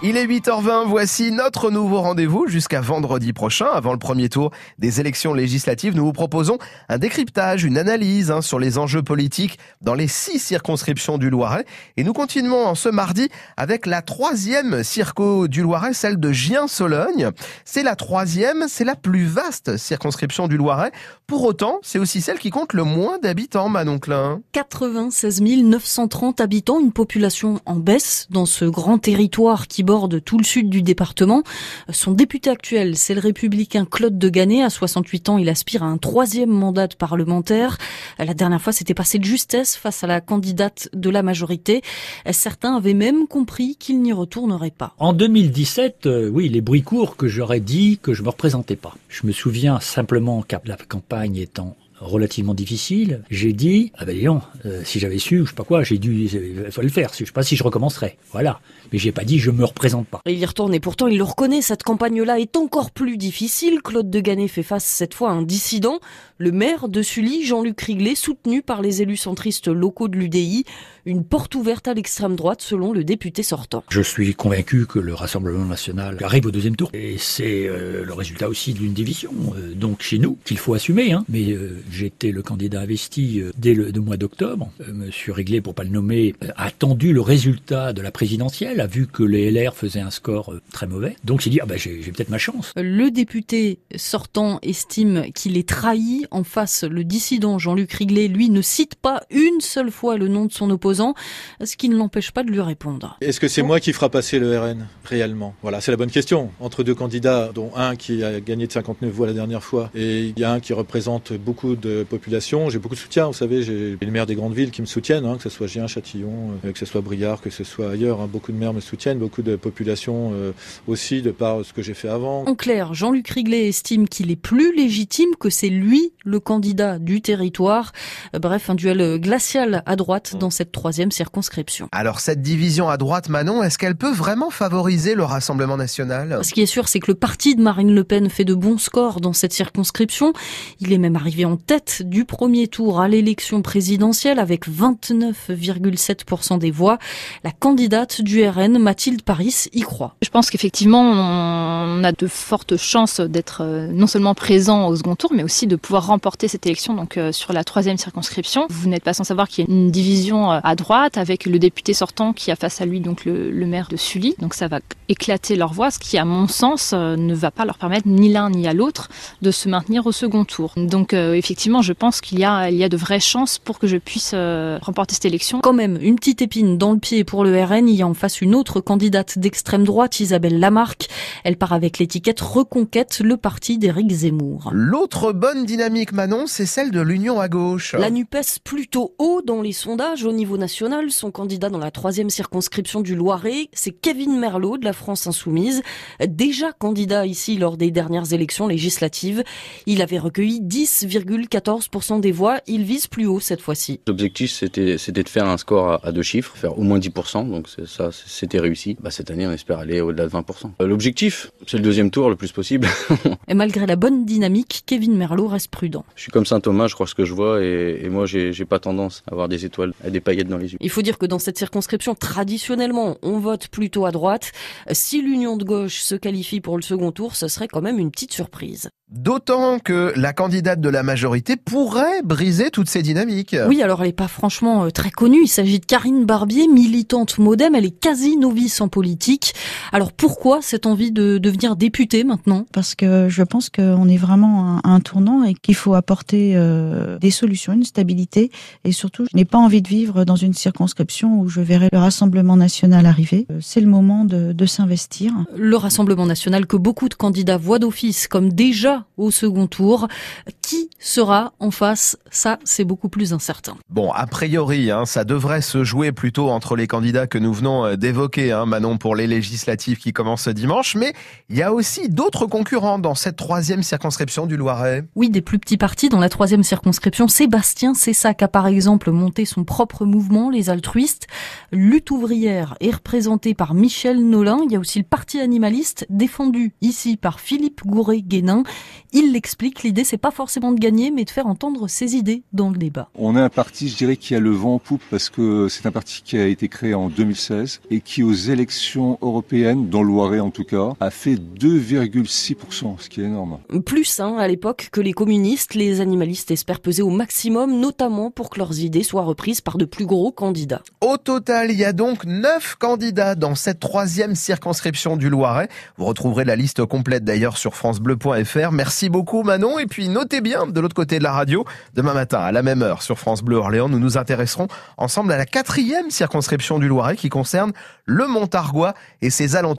Il est 8h20, voici notre nouveau rendez-vous jusqu'à vendredi prochain. Avant le premier tour des élections législatives, nous vous proposons un décryptage, une analyse hein, sur les enjeux politiques dans les six circonscriptions du Loiret. Et nous continuons en ce mardi avec la troisième circo du Loiret, celle de Gien-Sologne. C'est la troisième, c'est la plus vaste circonscription du Loiret. Pour autant, c'est aussi celle qui compte le moins d'habitants, Manon Klein. 96 930 habitants, une population en baisse dans ce grand territoire qui borde tout le sud du département. Son député actuel, c'est le républicain Claude de Gannet. À 68 ans, il aspire à un troisième mandat de parlementaire. La dernière fois, c'était passé de justesse face à la candidate de la majorité. Certains avaient même compris qu'il n'y retournerait pas. En 2017, euh, oui, les bruits courts que j'aurais dit que je me représentais pas. Je me souviens simplement qu'à la campagne étant relativement difficile, j'ai dit, ah ben disons, euh, si j'avais su, je sais pas quoi, j'ai dû, il faut le faire, je sais pas si je recommencerais. Voilà. Mais j'ai pas dit, je me représente pas. Il y retourne et pourtant il le reconnaît, cette campagne-là est encore plus difficile. Claude de Gannet fait face cette fois à un dissident, le maire de Sully, Jean-Luc Riglet, soutenu par les élus centristes locaux de l'UDI. Une porte ouverte à l'extrême droite selon le député sortant. Je suis convaincu que le Rassemblement national arrive au deuxième tour. Et c'est euh, le résultat aussi d'une division. Euh, donc chez nous, qu'il faut assumer. Hein. Mais J'étais le candidat investi euh, dès le, mois d'octobre. Euh, Monsieur Réglé, pour pas le nommer, a attendu le résultat de la présidentielle, a vu que les LR faisaient un score euh, très mauvais. Donc j'ai dit, ah ben j'ai peut-être ma chance. Le député sortant estime qu'il est trahi. En face, le dissident Jean-Luc Riglé, lui, ne cite pas une seule fois le nom de son opposant, ce qui ne l'empêche pas de lui répondre. Est-ce que c'est moi qui fera passer le RN réellement? Voilà, c'est la bonne question. Entre deux candidats, dont un qui a gagné de 59 voix la dernière fois, et il y a un qui représente beaucoup de population. J'ai beaucoup de soutien, vous savez, j'ai les maires des grandes villes qui me soutiennent, hein, que ce soit Gien, Châtillon, euh, que ce soit Briard, que ce soit ailleurs. Hein. beaucoup de maires me soutiennent, beaucoup de populations euh, aussi, de par ce que j'ai fait avant. En clair, Jean-Luc Riglet estime qu'il est plus légitime, que c'est lui le candidat du territoire. Euh, bref, un duel glacial à droite dans cette troisième circonscription. Alors cette division à droite, Manon, est-ce qu'elle peut vraiment favoriser le Rassemblement national? Ce qui est sûr, c'est que le parti de Marine Le Pen fait de bons scores dans cette circonscription. Il est même arrivé en tête du premier tour à l'élection présidentielle avec 29,7% des voix. La candidate du RN, Mathilde Paris, y croit. Je pense qu'effectivement, on a de fortes chances d'être euh, non seulement présent au second tour, mais aussi de pouvoir remporter cette élection donc euh, sur la troisième circonscription. Vous n'êtes pas sans savoir qu'il y a une division euh, à droite avec le député sortant qui a face à lui donc le, le maire de Sully. Donc ça va éclater leur voix, ce qui à mon sens ne va pas leur permettre ni l'un ni à l'autre de se maintenir au second tour. Donc effectivement je pense qu'il y a, il y a de vraies chances pour que je puisse euh, remporter cette élection. Quand même, une petite épine dans le pied pour le RN. Il y a en face une autre candidate d'extrême droite, Isabelle Lamarck. Elle part avec l'étiquette Reconquête, le parti d'Éric Zemmour. L'autre bonne dynamique, Manon, c'est celle de l'Union à gauche. La NUPES plutôt haut dans les sondages au niveau national. Son candidat dans la troisième circonscription du Loiret, c'est Kevin Merlot de la France Insoumise. Déjà candidat ici lors des dernières élections législatives. Il avait recueilli 10,14 14% des voix. Il vise plus haut cette fois-ci. L'objectif, c'était, c'était de faire un score à, deux chiffres, faire au moins 10%. Donc ça, c'était réussi. Bah, cette année, on espère aller au-delà de 20%. Euh, l'objectif, c'est le deuxième tour le plus possible. et malgré la bonne dynamique, Kevin Merlot reste prudent. Je suis comme Saint Thomas, je crois ce que je vois, et, et moi, j'ai, j'ai pas tendance à avoir des étoiles, à des paillettes dans les yeux. Il faut dire que dans cette circonscription, traditionnellement, on vote plutôt à droite. Si l'union de gauche se qualifie pour le second tour, ce serait quand même une petite surprise. D'autant que la candidate de la majorité pourrait briser toutes ces dynamiques. Oui, alors elle n'est pas franchement euh, très connue. Il s'agit de Karine Barbier, militante modem. Elle est quasi novice en politique. Alors pourquoi cette envie de devenir députée maintenant? Parce que je pense qu'on est vraiment à un tournant et qu'il faut apporter euh, des solutions, une stabilité. Et surtout, je n'ai pas envie de vivre dans une circonscription où je verrai le Rassemblement national arriver. Euh, c'est le moment de, de s'investir. Le Rassemblement national que beaucoup de candidats voient d'office comme déjà au second tour. Qui sera en face? Ça, c'est beaucoup plus incertain. Bon, a priori, hein, ça devrait se jouer plutôt entre les candidats que nous venons euh, d'évoquer, hein, Manon, pour les législatives qui commencent ce dimanche. Mais il y a aussi d'autres concurrents dans cette troisième circonscription du Loiret. Oui, des plus petits partis dans la troisième circonscription. Sébastien Cessac a par exemple monté son propre mouvement, les altruistes. Lutte ouvrière est représentée par Michel Nolin. Il y a aussi le parti animaliste défendu ici par Philippe Gouret-Guénin Il l'explique, l'idée c'est pas forcément de gagner, mais de faire entendre ses idées dans le débat. On a un parti, je dirais, qui a le vent en poupe parce que c'est un parti qui a été créé en 2016 et qui aux élections européennes, dans le Loiret en tout cas, a fait 2,6%, ce qui est énorme. Plus, hein, à l'époque, que les communistes, les animalistes espèrent peser au maximum, notamment pour que leurs idées soient reprises par de plus gros candidats. Au total, il y a donc neuf candidats dans cette troisième circonscription du Loiret. Vous retrouverez la liste complète d'ailleurs sur francebleu.fr. Merci beaucoup Manon et puis notez bien de l'autre côté de la radio, demain matin à la même heure sur France Bleu Orléans, nous nous intéresserons ensemble à la quatrième circonscription du Loiret qui concerne le Montargois et ses alentours.